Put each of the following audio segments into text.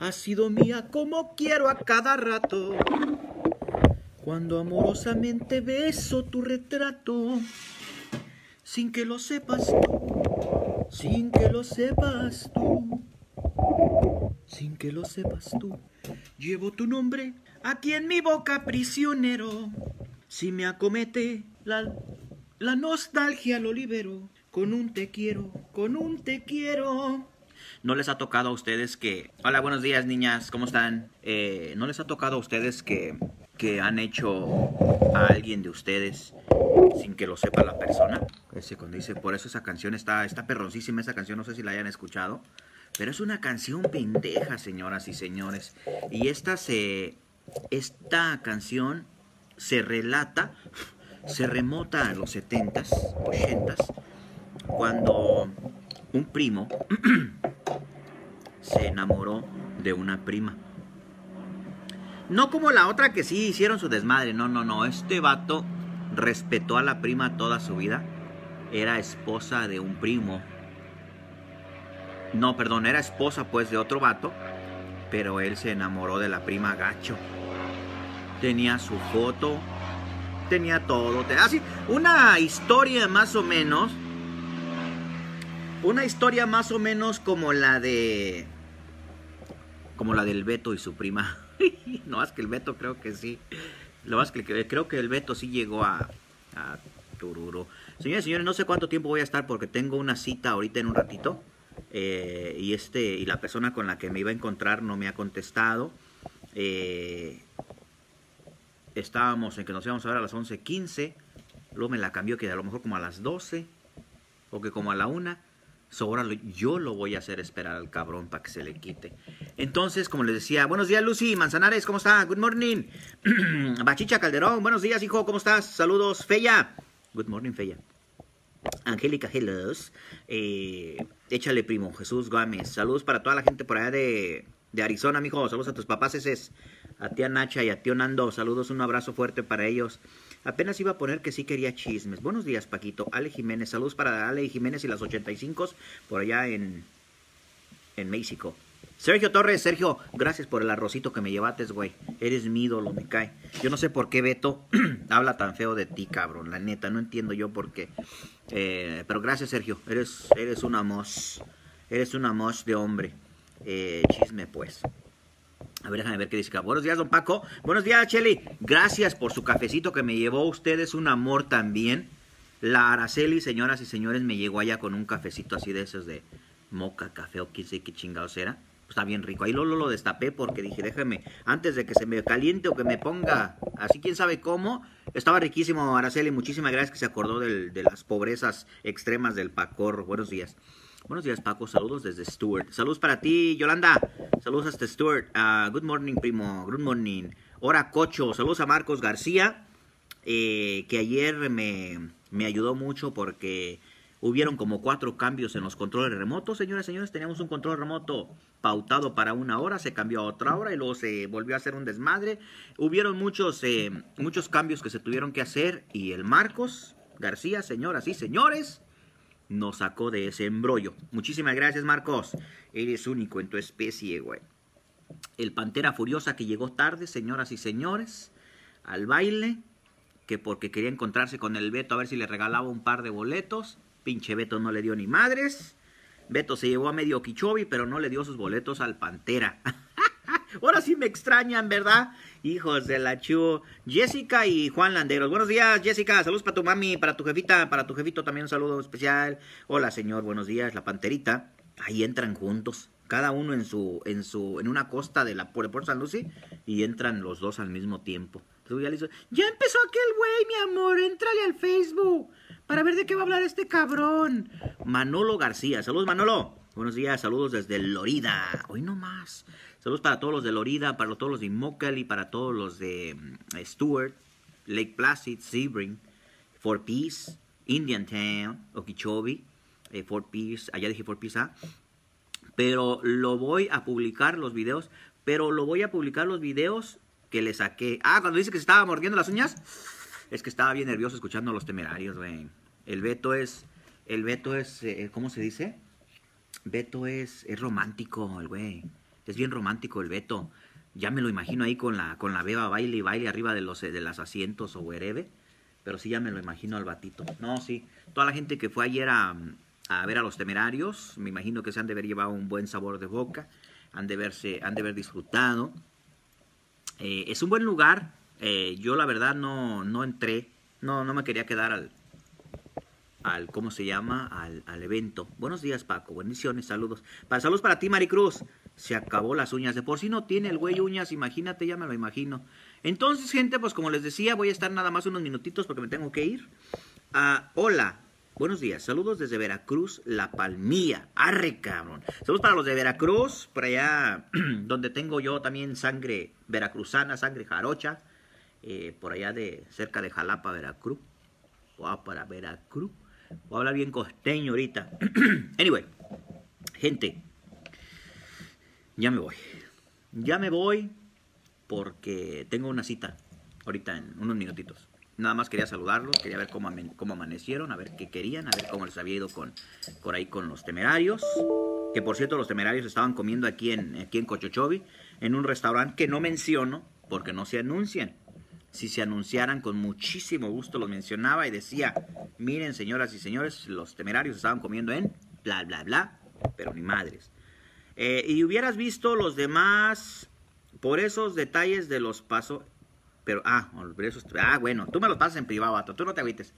has sido mía como quiero a cada rato. Cuando amorosamente beso tu retrato, sin que lo sepas tú, sin que lo sepas tú, sin que lo sepas tú, llevo tu nombre aquí en mi boca prisionero. Si me acomete la, la nostalgia lo libero, con un te quiero, con un te quiero. ¿No les ha tocado a ustedes que... Hola, buenos días niñas, ¿cómo están? Eh, ¿No les ha tocado a ustedes que, que han hecho a alguien de ustedes sin que lo sepa la persona? Ese cuando dice, por eso esa canción está, está perroncísima, esa canción, no sé si la hayan escuchado. Pero es una canción pendeja, señoras y señores. Y esta se... Esta canción se relata, se remota a los 70s, 80s, cuando un primo se enamoró de una prima. No como la otra que sí hicieron su desmadre, no, no, no, este vato respetó a la prima toda su vida, era esposa de un primo. No, perdón, era esposa pues de otro vato, pero él se enamoró de la prima gacho. Tenía su foto, tenía todo, así, una historia más o menos una historia más o menos como la de. Como la del Beto y su prima. no más que el Beto creo que sí. Lo más que creo que el Beto sí llegó a, a Tururo. Señores, señores, no sé cuánto tiempo voy a estar porque tengo una cita ahorita en un ratito. Eh, y este y la persona con la que me iba a encontrar no me ha contestado. Eh, estábamos en que nos íbamos a ver a las 11.15. Luego me la cambió que a lo mejor como a las 12 o que como a la 1 ahora yo lo voy a hacer esperar al cabrón para que se le quite. Entonces, como les decía, buenos días Lucy Manzanares, ¿cómo está? Good morning. Bachicha Calderón, buenos días hijo, ¿cómo estás? Saludos, Feya. Good morning, Feya. Angélica Hellos. Eh, échale primo, Jesús Gómez. Saludos para toda la gente por allá de, de Arizona, mijo. Saludos a tus papás, ese a tía Nacha y a tío Nando. Saludos, un abrazo fuerte para ellos. Apenas iba a poner que sí quería chismes. Buenos días, Paquito. Ale Jiménez. Saludos para Ale Jiménez y las 85 por allá en, en México. Sergio Torres, Sergio, gracias por el arrocito que me llevates, güey. Eres mi ídolo, me cae. Yo no sé por qué Beto habla tan feo de ti, cabrón. La neta, no entiendo yo por qué. Eh, pero gracias, Sergio. Eres, eres una mos. Eres una mos de hombre. Eh, chisme, pues. A ver, déjame ver qué dice. Buenos días, don Paco. Buenos días, Cheli. Gracias por su cafecito que me llevó. Usted es un amor también. La Araceli, señoras y señores, me llegó allá con un cafecito así de esos de moca, café o quién sé qué chingados era. Está bien rico. Ahí lo, lo, destapé porque dije, déjeme, antes de que se me caliente o que me ponga así, quién sabe cómo. Estaba riquísimo, Araceli. Muchísimas gracias que se acordó de las pobrezas extremas del Pacor. Buenos días. Buenos días, Paco. Saludos desde Stuart. Saludos para ti, Yolanda. Saludos hasta Stuart. Uh, good morning, primo. Good morning. Hora Cocho. Saludos a Marcos García, eh, que ayer me, me ayudó mucho porque hubieron como cuatro cambios en los controles remotos. Señoras y señores, teníamos un control remoto pautado para una hora, se cambió a otra hora y luego se volvió a hacer un desmadre. Hubieron muchos, eh, muchos cambios que se tuvieron que hacer y el Marcos García, señoras y señores, nos sacó de ese embrollo. Muchísimas gracias, Marcos. Eres único en tu especie, güey. El Pantera Furiosa que llegó tarde, señoras y señores, al baile, que porque quería encontrarse con el Beto a ver si le regalaba un par de boletos. Pinche Beto no le dio ni madres. Beto se llevó a medio Kichobi, pero no le dio sus boletos al Pantera. Ahora sí me extrañan, ¿verdad? Hijos de la chu. Jessica y Juan Landeros. Buenos días, Jessica. Saludos para tu mami, para tu jefita, para tu jefito también un saludo especial. Hola, señor. Buenos días, la panterita. Ahí entran juntos. Cada uno en su, en su, en una costa de la Puerto San Lucy y entran los dos al mismo tiempo. ya, ya empezó aquel güey, mi amor. Entrale al Facebook para ver de qué va a hablar este cabrón. Manolo García. Saludos, Manolo. Buenos días, saludos desde Lorida. Hoy no más. Saludos para todos los de Lorida, para todos los de Immokalee, para todos los de mm, Stewart, Lake Placid, Sebring, Fort Peace, Indian Town, Okeechobee, eh, Fort Pierce, allá dije Fort Pierce, ¿ah? Pero lo voy a publicar los videos, pero lo voy a publicar los videos que le saqué. Ah, cuando dice que se estaba mordiendo las uñas, es que estaba bien nervioso escuchando a los temerarios, güey. El Beto es, el Beto es, eh, ¿cómo se dice? Beto es, es romántico, el güey. Es bien romántico el Beto. Ya me lo imagino ahí con la, con la beba baile y baile arriba de los de los asientos o wherever. Pero sí ya me lo imagino al batito. No, sí. Toda la gente que fue ayer a, a ver a los temerarios, me imagino que se han de haber llevado un buen sabor de boca. Han de, verse, han de haber disfrutado. Eh, es un buen lugar. Eh, yo la verdad no, no entré. No, no me quería quedar al, al ¿cómo se llama? Al, al, evento. Buenos días, Paco. Bendiciones, saludos. Para, saludos para ti, Maricruz. Se acabó las uñas. De por sí no tiene el güey uñas, imagínate, ya me lo imagino. Entonces, gente, pues como les decía, voy a estar nada más unos minutitos porque me tengo que ir. Uh, hola, buenos días. Saludos desde Veracruz, La Palmilla. Arre, cabrón. Saludos para los de Veracruz, por allá donde tengo yo también sangre veracruzana, sangre jarocha. Eh, por allá de cerca de Jalapa, Veracruz. Wow, para Veracruz. Voy a hablar bien costeño ahorita. anyway, gente, ya me voy. Ya me voy porque tengo una cita ahorita en unos minutitos. Nada más quería saludarlos, quería ver cómo, cómo amanecieron, a ver qué querían, a ver cómo les había ido con, por ahí con los temerarios. Que por cierto, los temerarios estaban comiendo aquí en, aquí en Cochochovi, en un restaurante que no menciono porque no se anuncian si se anunciaran con muchísimo gusto los mencionaba y decía, miren señoras y señores, los temerarios estaban comiendo en bla, bla, bla, pero ni madres. Eh, y hubieras visto los demás, por esos detalles de los pasos, pero, ah, esos, ah, bueno, tú me los pasas en privado, vato, tú no te agüites,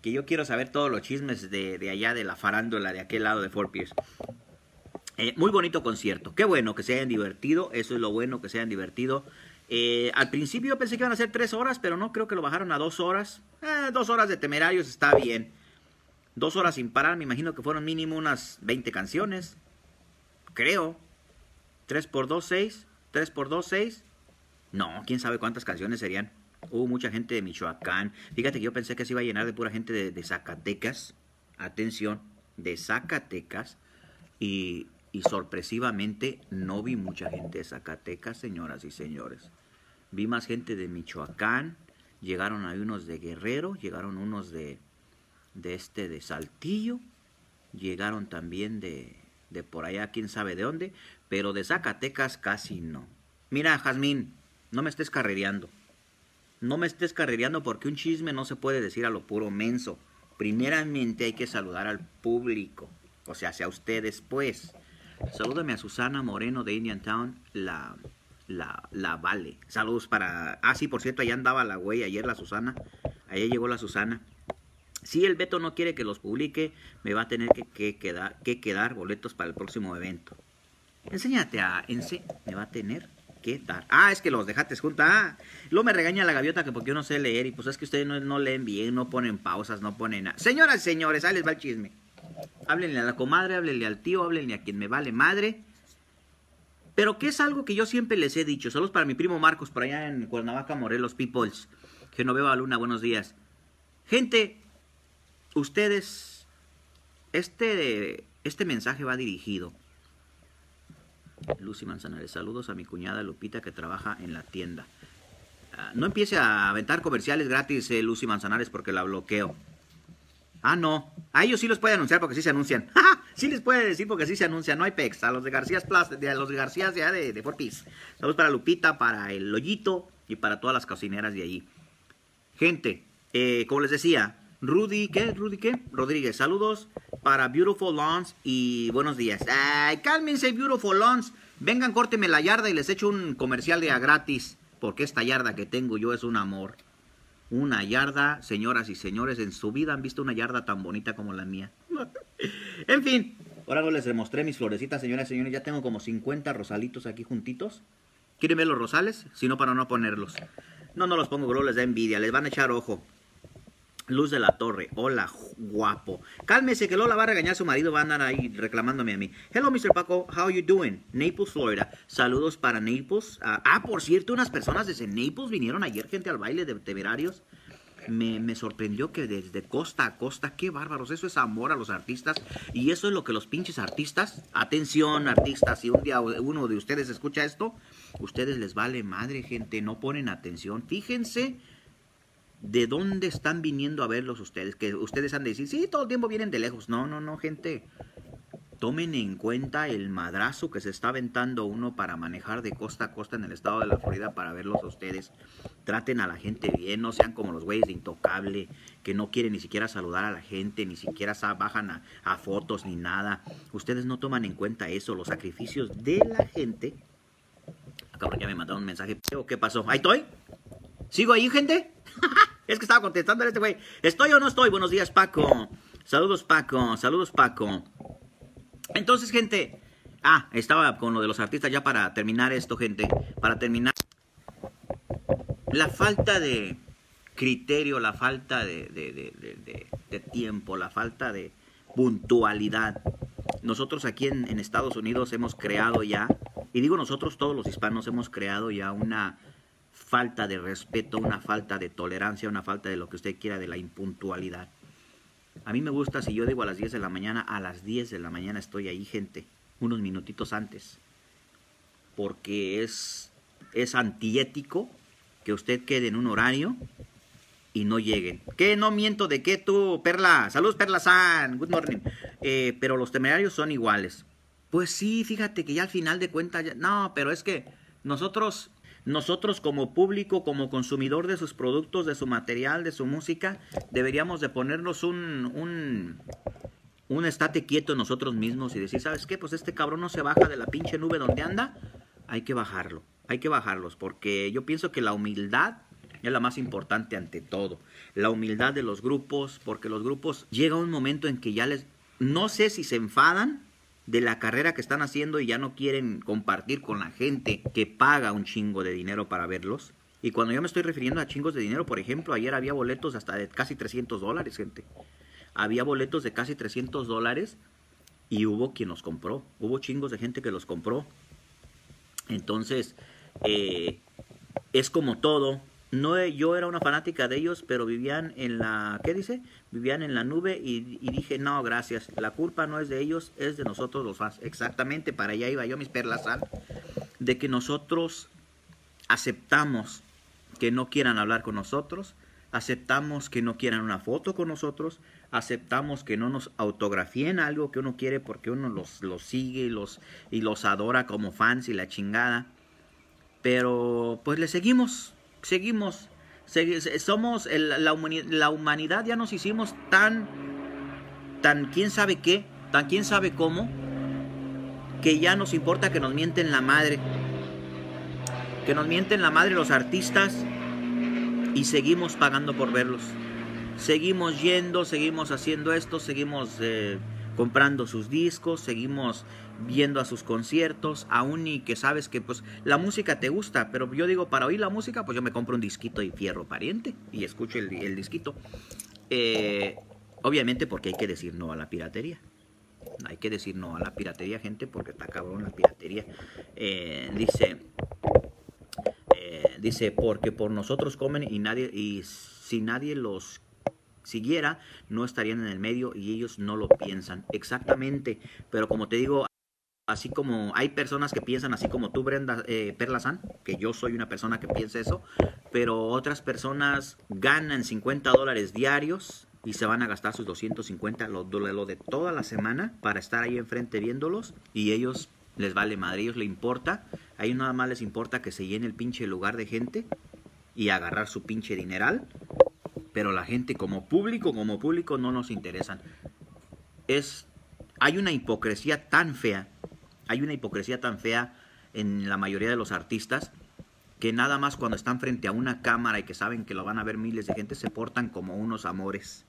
que yo quiero saber todos los chismes de, de allá de la farándula, de aquel lado de Fort Pierce. Eh, muy bonito concierto, qué bueno que se hayan divertido, eso es lo bueno que se hayan divertido. Eh, al principio pensé que iban a ser tres horas, pero no, creo que lo bajaron a dos horas. Eh, dos horas de temerarios está bien. Dos horas sin parar, me imagino que fueron mínimo unas 20 canciones. Creo. ¿Tres por dos, seis? ¿Tres por dos, seis? No, quién sabe cuántas canciones serían. Hubo mucha gente de Michoacán. Fíjate que yo pensé que se iba a llenar de pura gente de Zacatecas. Atención, de Zacatecas. Y y sorpresivamente no vi mucha gente de Zacatecas, señoras y señores. Vi más gente de Michoacán, llegaron ahí unos de Guerrero, llegaron unos de, de este de Saltillo, llegaron también de, de por allá, quién sabe de dónde, pero de Zacatecas casi no. Mira, Jazmín, no me estés carrereando. No me estés carrereando porque un chisme no se puede decir a lo puro menso. Primeramente hay que saludar al público, o sea, hacia ustedes pues. Salúdame a Susana Moreno de Indian Town, la, la, la Vale. Saludos para... Ah, sí, por cierto, allá andaba la güey ayer la Susana. Allá llegó la Susana. Si el Beto no quiere que los publique, me va a tener que, quedar, que quedar boletos para el próximo evento. Enséñate a... Ense me va a tener que dar. Ah, es que los dejaste juntos. Ah, luego me regaña la gaviota que porque yo no sé leer. Y pues es que ustedes no, no leen bien, no ponen pausas, no ponen nada. Señoras y señores, ahí les va el chisme. Háblenle a la comadre, háblenle al tío, háblenle a quien me vale madre. Pero que es algo que yo siempre les he dicho. Saludos para mi primo Marcos por allá en Cuernavaca, Morelos, Peoples. Genoveva Luna, buenos días. Gente, ustedes, este, este mensaje va dirigido. Lucy Manzanares, saludos a mi cuñada Lupita que trabaja en la tienda. Ah, no empiece a aventar comerciales gratis, eh, Lucy Manzanares, porque la bloqueo. Ah, no. A ellos sí los puede anunciar porque sí se anuncian. sí les puede decir porque sí se anuncian. No hay pex. A los de García Plus, de, a los de García ya de, de Fortis. Saludos para Lupita, para el Lollito y para todas las cocineras de allí. Gente, eh, como les decía, Rudy, ¿qué? Rudy, ¿qué? Rodríguez, saludos para Beautiful Lawns y buenos días. Ay, cálmense, Beautiful Lawns. Vengan, córteme la yarda y les echo un comercial de a gratis. Porque esta yarda que tengo yo es un amor. Una yarda, señoras y señores, en su vida han visto una yarda tan bonita como la mía. en fin, ahora no les demostré mis florecitas, señoras y señores. Ya tengo como 50 rosalitos aquí juntitos. ¿Quieren ver los rosales? Si no, para no ponerlos. No, no los pongo, bro, les da envidia. Les van a echar ojo. Luz de la Torre, hola, guapo. Cálmese que Lola va a regañar a su marido, va a andar ahí reclamándome a mí. Hello, Mr. Paco, how you doing? Naples, Florida. Saludos para Naples. ah, ah por cierto, unas personas desde Naples vinieron ayer, gente, al baile de temerarios. Me, me, sorprendió que desde costa a costa, qué bárbaros, eso es amor a los artistas y eso es lo que los pinches artistas, atención artistas, si un día uno de ustedes escucha esto, ustedes les vale madre gente, no ponen atención, fíjense de dónde están viniendo a verlos ustedes, que ustedes han de decir, sí, todo el tiempo vienen de lejos. No, no, no, gente. tomen en cuenta el madrazo que se está aventando uno para manejar de costa a costa en el estado de la Florida para verlos a ustedes. Traten a la gente bien, no sean como los güeyes de Intocable, que no quieren ni siquiera saludar a la gente, ni siquiera bajan a, fotos ni nada. Ustedes no toman en cuenta eso, los sacrificios de la gente. Cabrón, ya me mandaron un mensaje. ¿Qué pasó? ¿Ahí estoy? ¿Sigo ahí, gente? es que estaba contestando a este güey. ¿Estoy o no estoy? Buenos días, Paco. Saludos, Paco. Saludos, Paco. Entonces, gente, ah, estaba con lo de los artistas ya para terminar esto, gente, para terminar. La falta de criterio, la falta de, de, tiempo, la falta de puntualidad. Nosotros aquí en Estados Unidos hemos creado ya, y digo nosotros todos los hispanos hemos creado ya una falta de respeto, una falta de tolerancia, una falta de lo que usted quiera de la impuntualidad. A mí me gusta si yo digo a las 10 de la mañana, a las 10 de la mañana estoy ahí, gente, unos minutitos antes. Porque es, es antiético que usted quede en un horario y no lleguen. ¿Qué? No miento de qué tú, Perla. Saludos, Perla San. Good morning. Eh, pero los temerarios son iguales. Pues sí, fíjate que ya al final de cuentas, no, pero es que nosotros nosotros como público, como consumidor de sus productos, de su material, de su música, deberíamos de ponernos un, un, un estate quieto nosotros mismos y decir, ¿sabes qué? Pues este cabrón no se baja de la pinche nube donde anda, hay que bajarlo, hay que bajarlos, porque yo pienso que la humildad es la más importante ante todo. La humildad de los grupos, porque los grupos llega un momento en que ya les, no sé si se enfadan de la carrera que están haciendo y ya no quieren compartir con la gente que paga un chingo de dinero para verlos. Y cuando yo me estoy refiriendo a chingos de dinero, por ejemplo, ayer había boletos hasta de casi 300 dólares, gente. Había boletos de casi 300 dólares y hubo quien los compró. Hubo chingos de gente que los compró. Entonces, eh, es como todo no yo era una fanática de ellos, pero vivían en la, ¿qué dice? Vivían en la nube y, dije, no, gracias, la culpa no es de ellos, es de nosotros los fans. Exactamente, para allá iba yo, mis perlas, de que nosotros aceptamos que no quieran hablar con nosotros, aceptamos que no quieran una foto con nosotros, aceptamos que no nos autografíen algo que uno quiere porque uno los, los sigue y los, y los adora como fans y la chingada. Pero pues le seguimos, seguimos, somos, la, humanidad ya nos hicimos tan, tan quién sabe qué, tan quién sabe cómo, que ya nos importa que nos mienten la madre, que nos mienten la madre los artistas y seguimos pagando por verlos. Seguimos yendo, seguimos haciendo esto, seguimos eh, comprando sus discos, seguimos viendo a sus conciertos, aún y que sabes que pues la música te gusta, pero yo digo, para oír la música, pues yo me compro un disquito y fierro pariente y escucho el, el disquito. Eh, obviamente porque hay que decir no a la piratería. Hay que decir no a la piratería, gente, porque está cabrón la piratería. Eh, dice, eh, dice, porque por nosotros comen y nadie, y si nadie los siguiera, no estarían en el medio y ellos no lo piensan. Exactamente, pero como te digo, así como hay personas que piensan así como tú, Brenda eh, Perlasan, que yo soy una persona que piensa eso, pero otras personas ganan 50 dólares diarios y se van a gastar sus 250, lo, lo de toda la semana, para estar ahí enfrente viéndolos y ellos les vale madre, ellos les importa, a ellos nada más les importa que se llene el pinche lugar de gente y agarrar su pinche dineral, pero la gente como público, como público no nos interesan. Es, hay una hipocresía tan fea hay una hipocresía tan fea en la mayoría de los artistas que nada más cuando están frente a una cámara y que saben que lo van a ver miles de gente se portan como unos amores.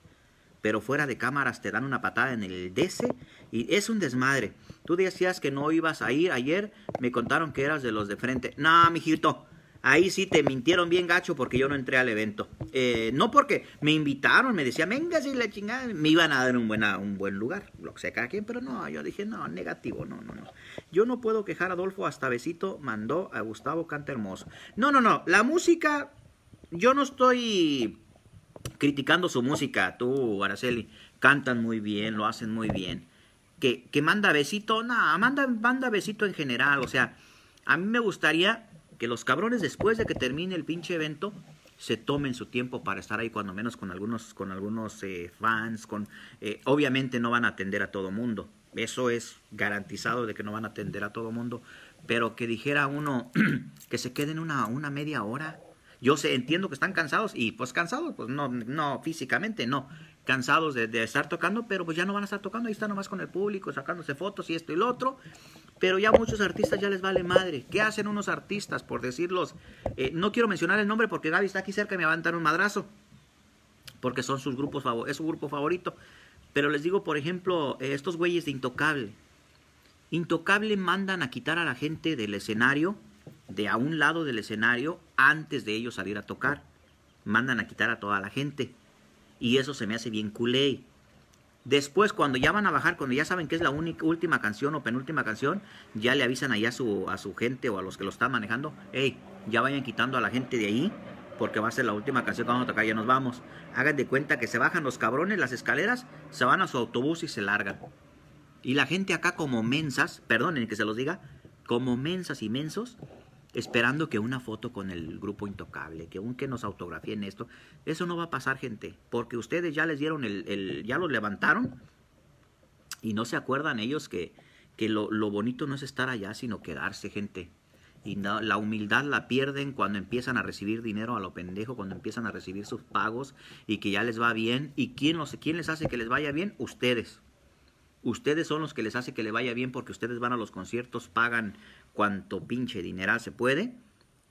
Pero fuera de cámaras te dan una patada en el DC y es un desmadre. Tú decías que no ibas a ir ayer, me contaron que eras de los de frente. No, mijito, Ahí sí te mintieron bien gacho porque yo no entré al evento. Eh, no porque me invitaron, me decían, venga, si la chingada, me iban a dar un, buena, un buen lugar, lo que sea cada quien, pero no, yo dije, no, negativo, no, no, no. Yo no puedo quejar a Adolfo, hasta besito mandó a Gustavo Canta Hermoso. No, no, no, la música, yo no estoy criticando su música, tú, Araceli, cantan muy bien, lo hacen muy bien. Que, que manda besito, no, manda, manda besito en general, o sea, a mí me gustaría que los cabrones después de que termine el pinche evento se tomen su tiempo para estar ahí cuando menos con algunos con algunos eh, fans con eh, obviamente no van a atender a todo mundo. Eso es garantizado de que no van a atender a todo mundo, pero que dijera uno que se queden una, una media hora. Yo sé, entiendo que están cansados y pues cansados, pues no, no físicamente, no, cansados de, estar tocando, pero pues ya no van a estar tocando, ahí están nomás con el público, sacándose fotos y esto y lo otro, pero ya muchos artistas ya les vale madre. ¿Qué hacen unos artistas, por decirlos? Eh, no quiero mencionar el nombre porque Gaby está aquí cerca y me va a dar un madrazo, porque son sus grupos, es su grupo favorito, pero les digo, por ejemplo, eh, estos güeyes de Intocable, Intocable mandan a quitar a la gente del escenario, de a un lado del escenario, antes de ellos salir a tocar. Mandan a quitar a toda la gente. Y eso se me hace bien culé. Después, cuando ya van a bajar, cuando ya saben que es la única, última canción o penúltima canción, ya le avisan ahí a su, a su gente o a los que lo están manejando, hey, ya vayan quitando a la gente de ahí, porque va a ser la última canción que vamos a tocar, ya nos vamos. Hagan de cuenta que se bajan los cabrones las escaleras, se van a su autobús y se largan. Y la gente acá como mensas, perdonen que se los diga, como mensas y mensos, esperando que una foto con el grupo intocable, que un que nos autografíen esto. Eso no va a pasar, gente, porque ustedes ya les dieron el, ya los levantaron y no se acuerdan ellos que, que lo, lo, bonito no es estar allá, sino quedarse, gente. Y la humildad la pierden cuando empiezan a recibir dinero a lo pendejo, cuando empiezan a recibir sus pagos y que ya les va bien. ¿Y quién, los, quién les hace que les vaya bien? Ustedes. Ustedes son los que les hace que le vaya bien porque ustedes van a los conciertos, pagan cuanto pinche dinero se puede.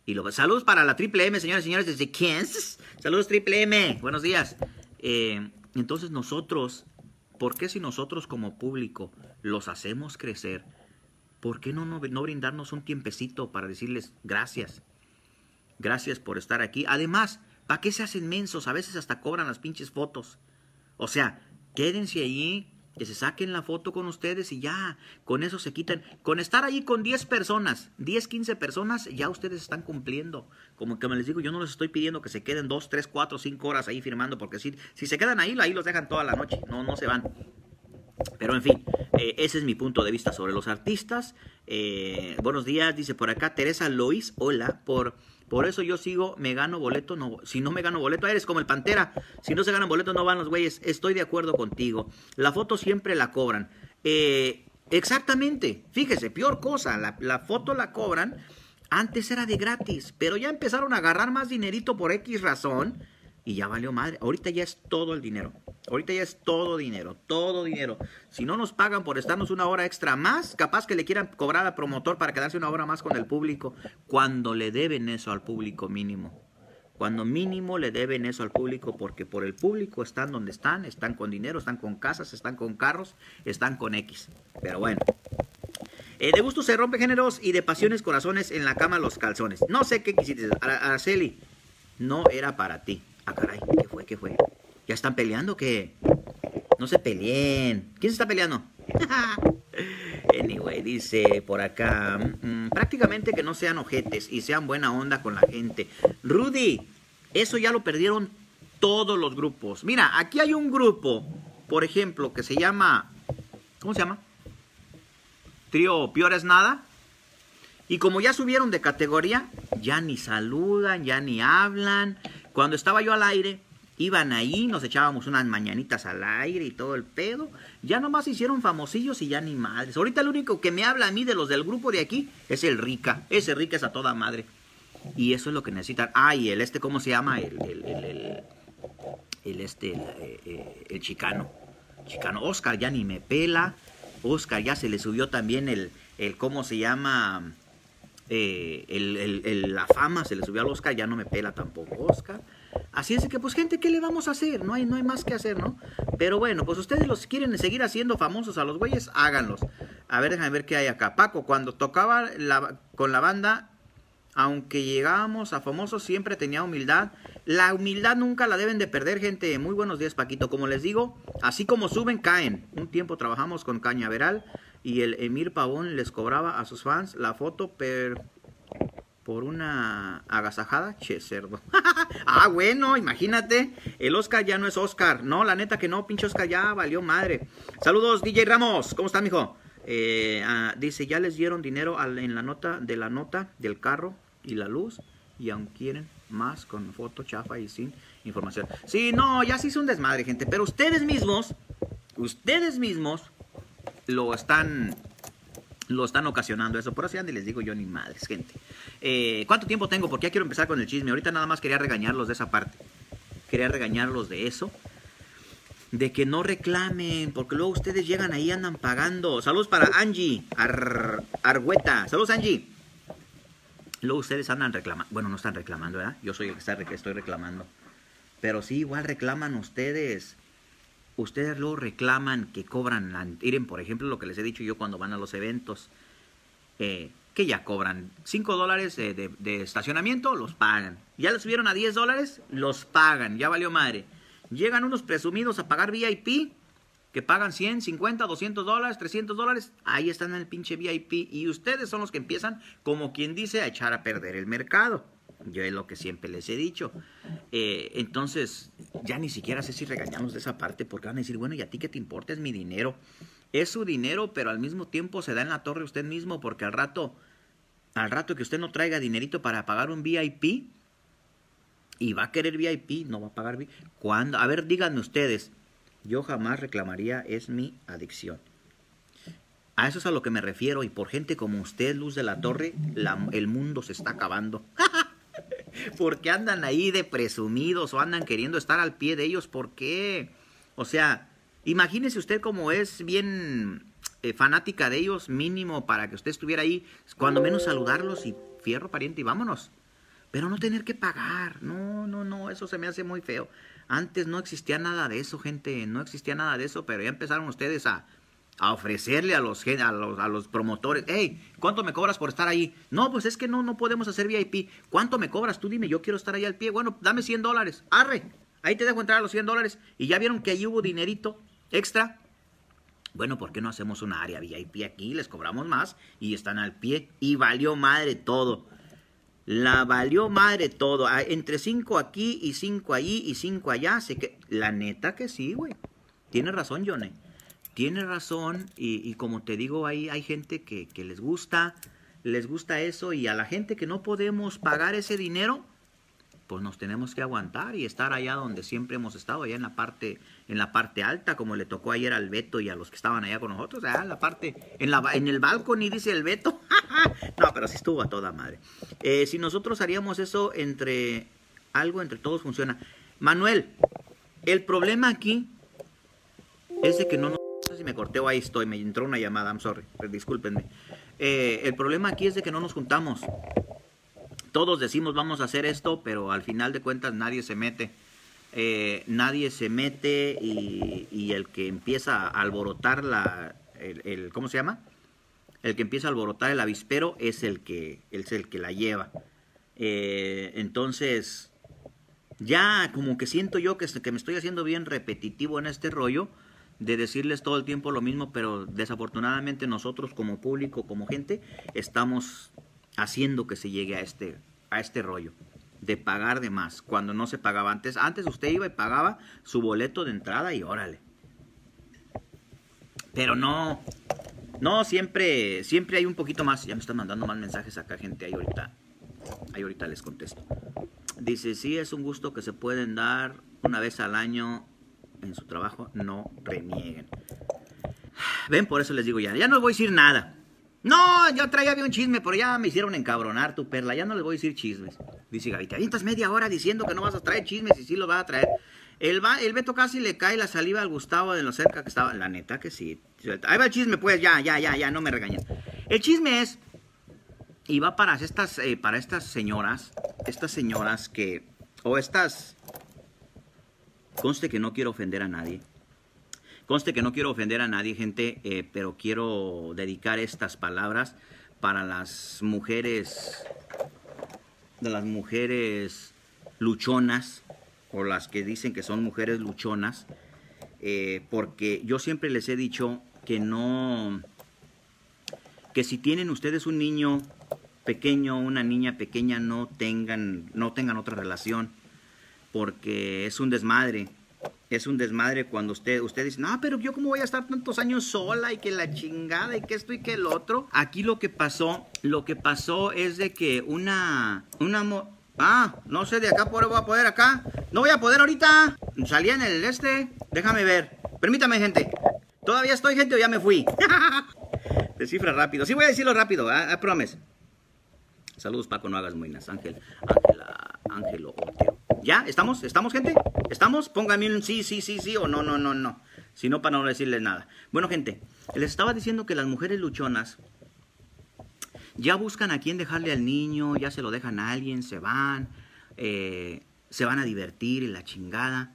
Y lo, saludos para la Triple M, señores y señores, desde Kansas. Saludos Triple M, buenos días. Eh, entonces nosotros, ¿por qué si nosotros como público los hacemos crecer? ¿Por qué no, no, no brindarnos un tiempecito para decirles gracias? Gracias por estar aquí. Además, ¿para qué se hacen mensos? A veces hasta cobran las pinches fotos. O sea, quédense allí, que se saquen la foto con ustedes y ya, con eso se quitan. Con estar ahí con 10 personas, 10, 15 personas, ya ustedes están cumpliendo. Como que me les digo, yo no les estoy pidiendo que se queden 2, 3, 4, 5 horas ahí firmando, porque si, si se quedan ahí, ahí los dejan toda la noche, no, no se van. Pero en fin, eh, ese es mi punto de vista sobre los artistas. Eh, buenos días, dice por acá Teresa Lois, hola, por por eso yo sigo, me gano boleto, no, si no me gano boleto, eres como el Pantera. Si no se ganan boleto, no van los güeyes. Estoy de acuerdo contigo. La foto siempre la cobran. Eh, exactamente, fíjese, peor cosa, la, la foto la cobran. Antes era de gratis, pero ya empezaron a agarrar más dinerito por X razón y ya valió madre. Ahorita ya es todo el dinero. Ahorita ya es todo dinero, todo dinero. Si no nos pagan por estarnos una hora extra más, capaz que le quieran cobrar al promotor para quedarse una hora más con el público, cuando le deben eso al público mínimo. Cuando mínimo le deben eso al público, porque por el público están donde están, están con dinero, están con casas, están con carros, están con X. Pero bueno. Eh, de gusto se rompe géneros y de pasiones corazones en la cama los calzones. No sé qué quisiste. Araceli, no era para ti. Ah, caray, ¿qué fue? ¿Qué fue? ¿Ya están peleando que No se peleen. ¿Quién se está peleando? anyway, dice por acá, mm, prácticamente que no sean ojetes y sean buena onda con la gente. Rudy, eso ya lo perdieron todos los grupos. Mira, aquí hay un grupo, por ejemplo, que se llama, ¿cómo se llama? Trío Piores Nada. Y como ya subieron de categoría, ya ni saludan, ya ni hablan, cuando estaba yo al aire, iban ahí, nos echábamos unas mañanitas al aire y todo el pedo. Ya nomás hicieron famosillos y ya ni madres. Ahorita el único que me habla a mí de los del grupo de aquí es el Rica. Ese Rica es a toda madre. Y eso es lo que necesitan. Ah, y el este, ¿cómo se llama? El, el, el, el este, el, eh, el, chicano. Chicano. Oscar ya ni me pela. Oscar ya se le subió también el, el ¿cómo se llama? Eh, la fama se le subió al Oscar, ya no me pela tampoco Oscar. Así es que, pues, gente, ¿qué le vamos a hacer? No hay, no hay más que hacer, ¿no? Pero bueno, pues ustedes los quieren seguir haciendo famosos a los güeyes, háganlos. A ver, déjame ver qué hay acá. Paco, cuando tocaba con la banda, aunque llegábamos a famosos, siempre tenía humildad. La humildad nunca la deben de perder, gente. Muy buenos días, Paquito. Como les digo, así como suben, caen. Un tiempo trabajamos con Cañaveral y el Emir Pavón les cobraba a sus fans la foto per, por una agasajada, che cerdo. ah, bueno, imagínate, el Oscar ya no es Oscar. No, la neta que no, pinche Oscar ya valió madre. Saludos, DJ Ramos, ¿cómo está, mijo? Eh, ah, dice, ya les dieron dinero en la nota de la nota del carro y la luz y aún quieren más con foto chafa y sin información. Sí, no, ya se hizo un desmadre, gente, pero ustedes mismos, ustedes mismos lo están lo están ocasionando eso. Por así ande les digo yo ni madres, gente. Eh, ¿Cuánto tiempo tengo? Porque ya quiero empezar con el chisme. Ahorita nada más quería regañarlos de esa parte. Quería regañarlos de eso. De que no reclamen, porque luego ustedes llegan ahí andan pagando. Saludos para Angie Ar Argüeta. Saludos Angie. Luego ustedes andan reclamando. Bueno, no están reclamando, ¿verdad? Yo soy el que, está, que estoy reclamando. Pero sí, igual reclaman ustedes ustedes luego reclaman que cobran, miren por ejemplo lo que les he dicho yo cuando van a los eventos, eh, que ya cobran 5 dólares de, estacionamiento, los pagan. Ya les subieron a 10 dólares, los pagan, ya valió madre. Llegan unos presumidos a pagar VIP, que pagan 100, 50, 200 dólares, 300 dólares, ahí están en el pinche VIP y ustedes son los que empiezan, como quien dice, a echar a perder el mercado. Yo es lo que siempre les he dicho. Eh, entonces, ya ni siquiera sé si regañamos de esa parte porque van a decir, bueno, ¿y a ti qué te importa? Es mi dinero. Es su dinero, pero al mismo tiempo se da en la torre usted mismo porque al rato, al rato que usted no traiga dinerito para pagar un VIP y va a querer VIP, no va a pagar VIP. ¿Cuándo? A ver, díganme ustedes. Yo jamás reclamaría, es mi adicción. A eso es a lo que me refiero y por gente como usted, Luz de la Torre, el mundo se está acabando. porque andan ahí de presumidos o andan queriendo estar al pie de ellos? ¿Por qué? O sea, imagínese usted como es bien eh, fanática de ellos, mínimo para que usted estuviera ahí, cuando menos saludarlos y fierro pariente y vámonos. Pero no tener que pagar, no, no, no, eso se me hace muy feo. Antes no existía nada de eso, gente, no existía nada de eso, pero ya empezaron ustedes a, a ofrecerle a los, a los, a los promotores, hey, ¿cuánto me cobras por estar ahí? No, pues es que no, no podemos hacer VIP. ¿Cuánto me cobras? Tú dime, yo quiero estar ahí al pie. Bueno, dame 100 dólares. Arre, ahí te dejo entrar a los 100 dólares. Y ya vieron que ahí hubo dinerito extra. Bueno, ¿por qué no hacemos una área VIP aquí? Les cobramos más y están al pie. Y valió madre todo. La valió madre todo. Ah, entre 5 aquí y 5 allí y 5 allá. Sé que... La neta que sí, güey. Tienes razón, Johnny tiene razón y, como te digo, hay, hay gente que, les gusta, les gusta eso y a la gente que no podemos pagar ese dinero, pues nos tenemos que aguantar y estar allá donde siempre hemos estado, allá en la parte, en la parte alta, como le tocó ayer al Beto y a los que estaban allá con nosotros, allá en la parte, en, la, en el balcón y dice el Beto, no, pero sí estuvo a toda madre. Eh, si nosotros haríamos eso entre algo, entre todos funciona. Manuel, el problema aquí es de que no nos si me corté ahí estoy, me entró una llamada, I'm sorry, discúlpenme. Eh, el problema aquí es de que no nos juntamos. Todos decimos vamos a hacer esto, pero al final de cuentas nadie se mete. Eh, nadie se mete y, el que empieza a alborotar la, el, ¿cómo se llama? El que empieza a alborotar el avispero es el que, es el que la lleva. Eh, entonces, ya como que siento yo que, que me estoy haciendo bien repetitivo en este rollo de decirles todo el tiempo lo mismo, pero desafortunadamente nosotros como público, como gente, estamos haciendo que se llegue a este, a este rollo de pagar de más, cuando no se pagaba antes. Antes usted iba y pagaba su boleto de entrada y órale. Pero no, no, siempre, siempre hay un poquito más. Ya me están mandando más mensajes acá, gente, ahí ahorita, ahí ahorita les contesto. Dice, sí, es un gusto que se pueden dar una vez al año en su trabajo no renieguen. Ven, por eso les digo ya, ya no les voy a decir nada. No, yo traía bien un chisme, pero ya me hicieron encabronar tu perla, ya no les voy a decir chismes. Dice Gaby, te avientas media hora diciendo que no vas a traer chismes y sí los vas a traer. El, va, Beto casi le cae la saliva al Gustavo de lo cerca que estaba. La neta que sí. Ahí va el chisme, pues, ya, ya, ya, ya, no me regañen. El chisme es, y va para estas, eh, para estas señoras, estas señoras que, o estas Conste que no quiero ofender a nadie. Conste que no quiero ofender a nadie, gente, eh, pero quiero dedicar estas palabras para las mujeres, de las mujeres luchonas, o las que dicen que son mujeres luchonas, eh, porque yo siempre les he dicho que no, que si tienen ustedes un niño pequeño, una niña pequeña, no tengan, no tengan otra relación porque es un desmadre. Es un desmadre cuando usted, usted dice, no, pero yo cómo voy a estar tantos años sola y que la chingada y que esto y que el otro. Aquí lo que pasó, lo que pasó es de que una, una, ah, no sé, de acá voy a poder acá. No voy a poder ahorita. Salía en el este. Déjame ver. Permítame, gente. ¿Todavía estoy, gente, o ya me fui? Descifra rápido. Sí, voy a decirlo rápido, ¿eh? I promise. Saludos, Paco, no hagas muinas. Ángel, Ángela, Ángelo Oteo. ¿Ya? ¿Estamos? ¿Estamos, gente? ¿Estamos? Póngame un sí, sí, sí, sí o no, no, no, no. Si no, para no decirles nada. Bueno, gente, les estaba diciendo que las mujeres luchonas ya buscan a quién dejarle al niño, ya se lo dejan a alguien, se van, eh, se van a divertir y la chingada.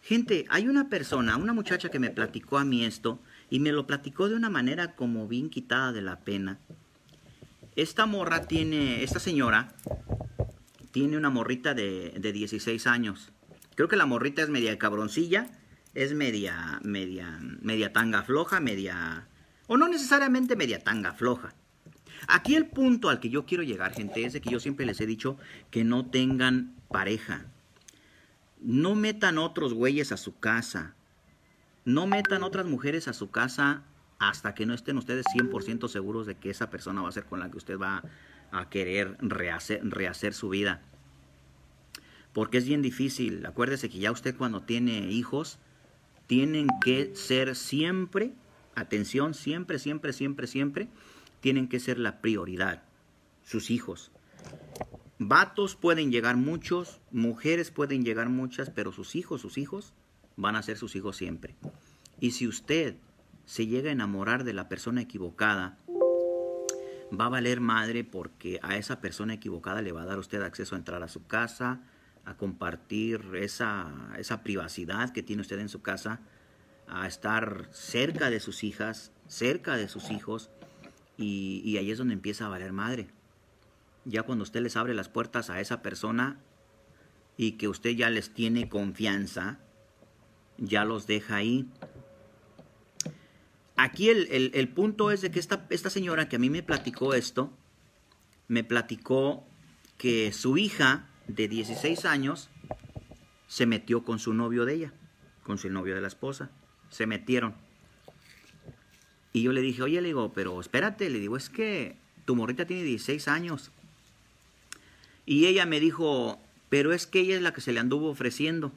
Gente, hay una persona, una muchacha que me platicó a mí esto y me lo platicó de una manera como bien quitada de la pena. Esta morra tiene, esta señora tiene una morrita de, de 16 años. Creo que la morrita es media cabroncilla, es media, media, media tanga floja, media, o no necesariamente media tanga floja. Aquí el punto al que yo quiero llegar, gente, es de que yo siempre les he dicho que no tengan pareja. No metan otros güeyes a su casa. No metan otras mujeres a su casa hasta que no estén ustedes 100% seguros de que esa persona va a ser con la que usted va a querer rehacer, rehacer su vida. Porque es bien difícil. Acuérdese que ya usted cuando tiene hijos, tienen que ser siempre, atención, siempre, siempre, siempre, siempre, tienen que ser la prioridad, sus hijos. Vatos pueden llegar muchos, mujeres pueden llegar muchas, pero sus hijos, sus hijos, van a ser sus hijos siempre. Y si usted se llega a enamorar de la persona equivocada, va a valer madre porque a esa persona equivocada le va a dar usted acceso a entrar a su casa, a compartir esa, esa privacidad que tiene usted en su casa, a estar cerca de sus hijas, cerca de sus hijos, y, ahí es donde empieza a valer madre. Ya cuando usted les abre las puertas a esa persona y que usted ya les tiene confianza, ya los deja ahí. Aquí el, punto es de que esta, esta señora que a mí me platicó esto, me platicó que su hija de 16 años se metió con su novio de ella, con su novio de la esposa. Se metieron. Y yo le dije, oye, le digo, pero espérate, le digo, es que tu morrita tiene 16 años. Y ella me dijo, pero es que ella es la que se le anduvo ofreciendo.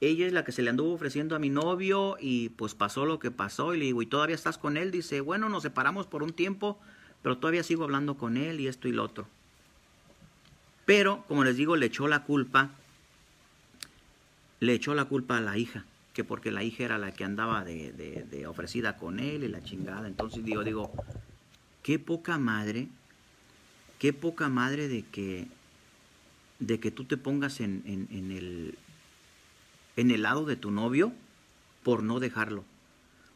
Ella es la que se le anduvo ofreciendo a mi novio y pues pasó lo que pasó. Y le digo, ¿y todavía estás con él? Dice, bueno, nos separamos por un tiempo, pero todavía sigo hablando con él y esto y lo otro. Pero, como les digo, le echó la culpa, le echó la culpa a la hija que porque la hija era la que andaba de, ofrecida con él y la chingada. Entonces digo, digo, qué poca madre, qué poca madre de que, de que tú te pongas en, en, el, en el lado de tu novio por no dejarlo.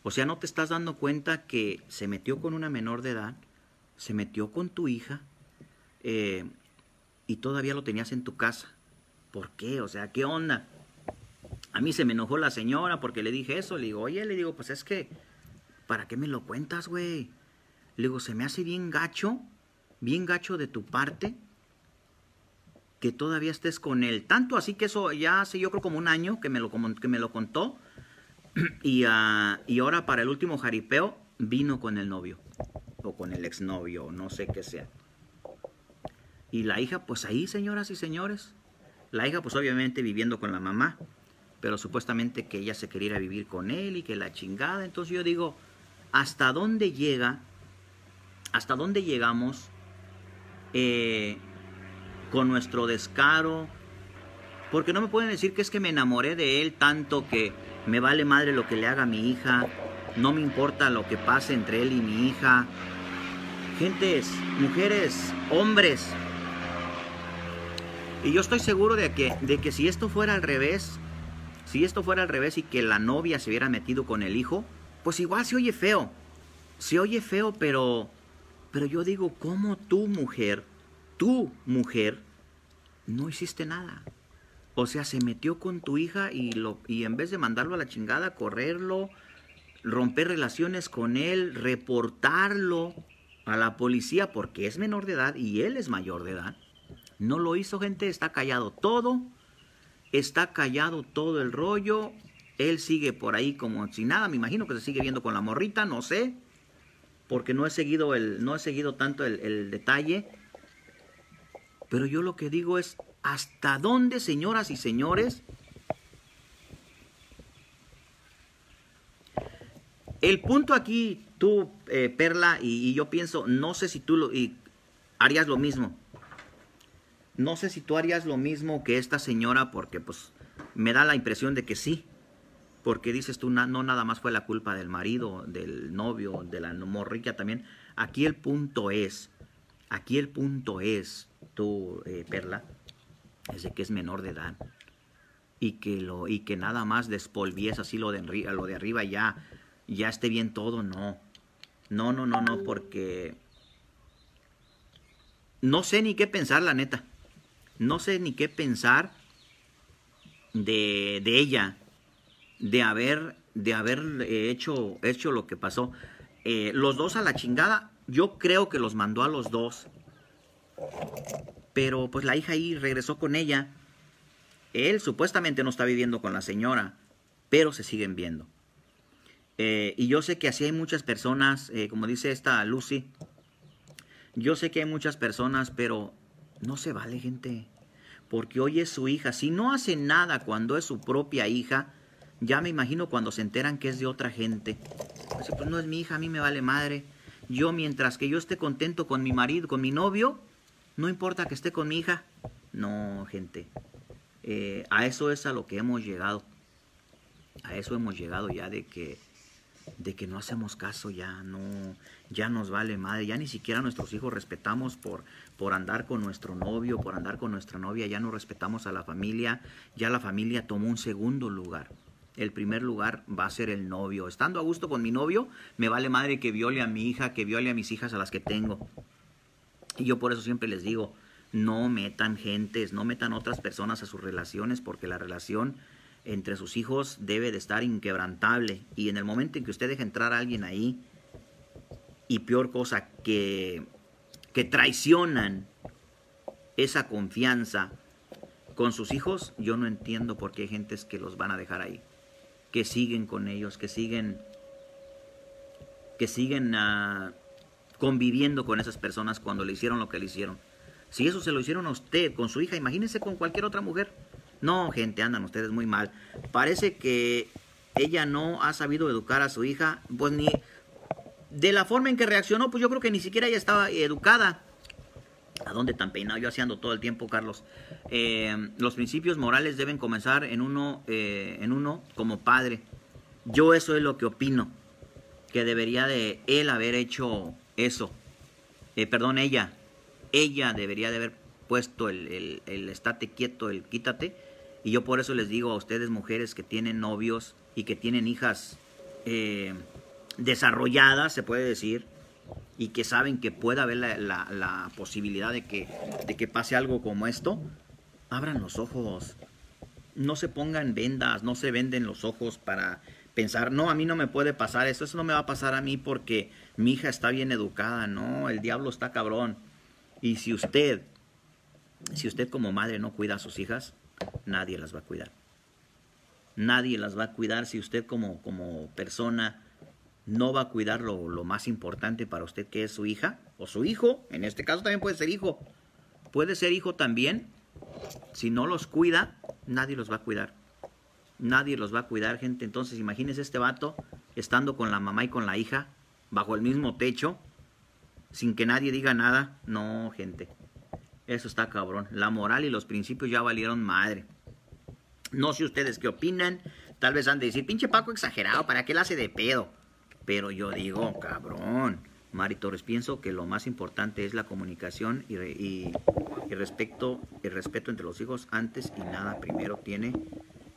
O sea, no te estás dando cuenta que se metió con una menor de edad, se metió con tu hija eh, y todavía lo tenías en tu casa. ¿Por qué? O sea, ¿qué onda? A mí se me enojó la señora porque le dije eso. Le digo, oye, le digo, pues es que, ¿para qué me lo cuentas, güey? Le digo, se me hace bien gacho, bien gacho de tu parte, que todavía estés con él. Tanto así que eso ya hace yo creo como un año que me lo, que me lo contó. Y, uh, y ahora para el último jaripeo vino con el novio. O con el exnovio, no sé qué sea. Y la hija, pues ahí, señoras y señores. La hija, pues obviamente viviendo con la mamá pero supuestamente que ella se quería vivir con él y que la chingada. Entonces yo digo, ¿hasta dónde llega? ¿Hasta dónde llegamos eh, con nuestro descaro? Porque no me pueden decir que es que me enamoré de él tanto que me vale madre lo que le haga a mi hija, no me importa lo que pase entre él y mi hija. Gentes, mujeres, hombres. Y yo estoy seguro de que, de que si esto fuera al revés, si esto fuera al revés y que la novia se hubiera metido con el hijo, pues igual se oye feo. Se oye feo, pero pero yo digo, ¿cómo tú, mujer, tú, mujer, no hiciste nada? O sea, se metió con tu hija y, lo, y en vez de mandarlo a la chingada, correrlo, romper relaciones con él, reportarlo a la policía porque es menor de edad y él es mayor de edad. No lo hizo gente, está callado todo está callado todo el rollo, él sigue por ahí como si nada, me imagino que se sigue viendo con la morrita, no sé, porque no he seguido, el, no he seguido tanto el, el detalle, pero yo lo que digo es, ¿hasta dónde, señoras y señores, el punto aquí, tú, eh, Perla, y, yo pienso, no sé si tú lo, harías lo mismo. No sé si tú harías lo mismo que esta señora, porque pues me da la impresión de que sí. Porque dices tú, no nada más fue la culpa del marido, del novio, de la morrica también. Aquí el punto es, aquí el punto es, tú, eh, Perla, es de que es menor de edad. Y que, lo, y que nada más despolvies así lo de, lo de arriba ya, ya esté bien todo, no. No, no, no, no, porque no sé ni qué pensar, la neta. No sé ni qué pensar de, de ella, de haber, de haber eh, hecho, hecho lo que pasó. Eh, los dos a la chingada, yo creo que los mandó a los dos. Pero pues la hija ahí regresó con ella. Él supuestamente no está viviendo con la señora, pero se siguen viendo. Eh, y yo sé que así hay muchas personas, como dice esta Lucy, yo sé que hay muchas personas, pero no se vale, gente. Porque hoy es su hija. Si no hace nada cuando es su propia hija, ya me imagino cuando se enteran que es de otra gente. Pues, pues no es mi hija, a mí me vale madre. Yo mientras que yo esté contento con mi marido, con mi novio, no importa que esté con mi hija. No, gente. Eh, a eso es a lo que hemos llegado. A eso hemos llegado ya de que de que no hacemos caso ya, no, ya nos vale madre, ya ni siquiera nuestros hijos respetamos por, por andar con nuestro novio, por andar con nuestra novia, ya no respetamos a la familia, ya la familia tomó un segundo lugar. El primer lugar va a ser el novio. Estando a gusto con mi novio, me vale madre que viole a mi hija, que viole a mis hijas a las que tengo. Y yo por eso siempre les digo, no metan gentes, no metan otras personas a sus relaciones, porque la relación entre sus hijos debe de estar inquebrantable. Y en el momento en que usted deja entrar a alguien ahí, y peor cosa, que, que traicionan esa confianza con sus hijos, yo no entiendo por qué hay gentes que los van a dejar ahí, que siguen con ellos, que siguen, que siguen ah, conviviendo con esas personas cuando le hicieron lo que le hicieron. Si eso se lo hicieron a usted con su hija, imagínese con cualquier otra mujer. No, gente, andan ustedes muy mal. Parece que ella no ha sabido educar a su hija, pues ni de la forma en que reaccionó, pues yo creo que ni siquiera ella estaba educada. ¿A dónde tan peinado? Yo haciendo todo el tiempo, Carlos. Eh, los principios morales deben comenzar en uno, eh, en uno como padre. Yo eso es lo que opino, que debería de él haber hecho eso. Eh, perdón, ella. Ella debería de haber puesto el, el, el estate quieto, el quítate y yo por eso les digo a ustedes, mujeres que tienen novios y que tienen hijas eh, desarrolladas, se puede decir, y que saben que puede haber la, posibilidad de que, de que pase algo como esto, abran los ojos. No se pongan vendas, no se venden los ojos para pensar, no, a mí no me puede pasar eso, eso no me va a pasar a mí porque mi hija está bien educada, no, el diablo está cabrón. Y si usted, si usted como madre no cuida a sus hijas, nadie las va a cuidar. Nadie las va a cuidar si usted como, como persona no va a cuidar lo, más importante para usted que es su hija o su hijo. En este caso también puede ser hijo. Puede ser hijo también. Si no los cuida, nadie los va a cuidar. Nadie los va a cuidar, gente. Entonces imagínese este vato estando con la mamá y con la hija bajo el mismo techo sin que nadie diga nada. No, gente. Eso está cabrón. La moral y los principios ya valieron madre. No sé ustedes qué opinan. Tal vez han de decir, pinche Paco exagerado, ¿para qué la hace de pedo? Pero yo digo, cabrón. Mari Torres, pienso que lo más importante es la comunicación y, y, respeto, el respeto entre los hijos antes y nada. Primero tiene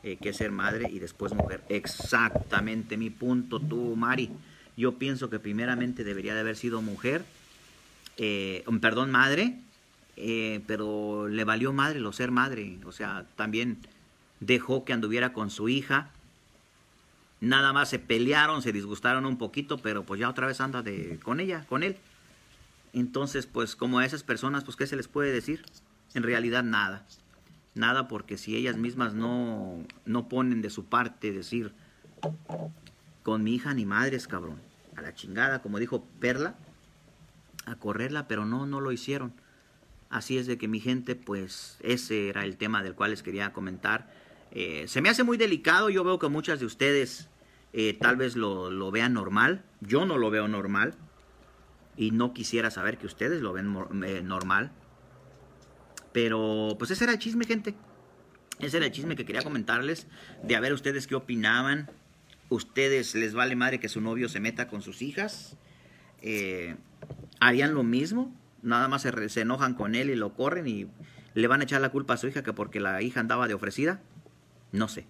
eh, que ser madre y después mujer. Exactamente mi punto, tú, Mari. Yo pienso que primeramente debería de haber sido mujer, eh, perdón, madre, eh, pero le valió madre lo ser madre, o sea, también dejó que anduviera con su hija. Nada más se pelearon, se disgustaron un poquito, pero pues ya otra vez anda de, con ella, con él. Entonces, pues como a esas personas, pues ¿qué se les puede decir? En realidad nada. Nada porque si ellas mismas no, no ponen de su parte decir, con mi hija ni madres, cabrón. A la chingada, como dijo Perla, a correrla, pero no, no lo hicieron. Así es de que mi gente, pues ese era el tema del cual les quería comentar. Eh, se me hace muy delicado, yo veo que muchas de ustedes eh, tal vez lo, lo vean normal. Yo no lo veo normal. Y no quisiera saber que ustedes lo ven eh, normal. Pero pues ese era el chisme, gente. Ese era el chisme que quería comentarles. De a ver ustedes qué opinaban. ¿Ustedes les vale madre que su novio se meta con sus hijas? Eh, ¿Harían lo mismo? Nada más se, se enojan con él y lo corren y le van a echar la culpa a su hija que porque la hija andaba de ofrecida. No sé.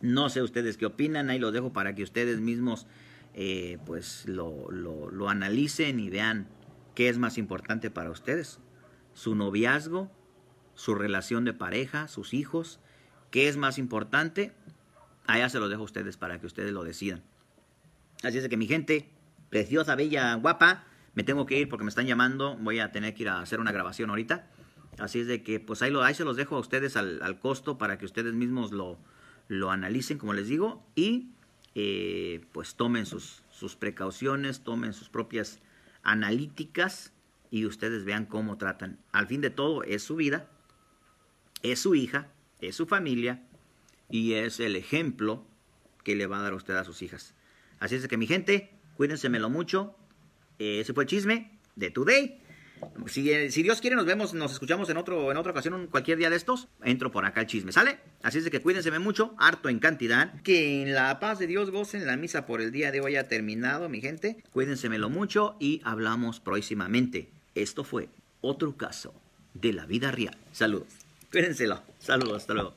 No sé ustedes qué opinan. Ahí lo dejo para que ustedes mismos eh, pues lo, lo, analicen y vean qué es más importante para ustedes. Su noviazgo, su relación de pareja, sus hijos. ¿Qué es más importante? Allá se lo dejo a ustedes para que ustedes lo decidan. Así es que mi gente, preciosa, bella, guapa, me tengo que ir porque me están llamando. Voy a tener que ir a hacer una grabación ahorita. Así es de que, pues ahí, lo, ahí se los dejo a ustedes al, costo para que ustedes mismos lo, lo analicen, como les digo, y eh, pues tomen sus, sus precauciones, tomen sus propias analíticas y ustedes vean cómo tratan. Al fin de todo, es su vida, es su hija, es su familia y es el ejemplo que le va a dar usted a sus hijas. Así es que mi gente, cuídensemelo mucho. Eh, ese fue el chisme de Today. Si, si, Dios quiere, nos vemos, nos escuchamos en, otro, en otra ocasión, cualquier día de estos. Entro por acá el chisme, ¿sale? Así es que cuídense mucho, harto en cantidad. Que en la paz de Dios gocen. La misa por el día de hoy ha terminado, mi gente. Cuídensemelo mucho y hablamos próximamente. Esto fue otro caso de la vida real. Saludos. Cuídenselo. Saludos. Hasta luego.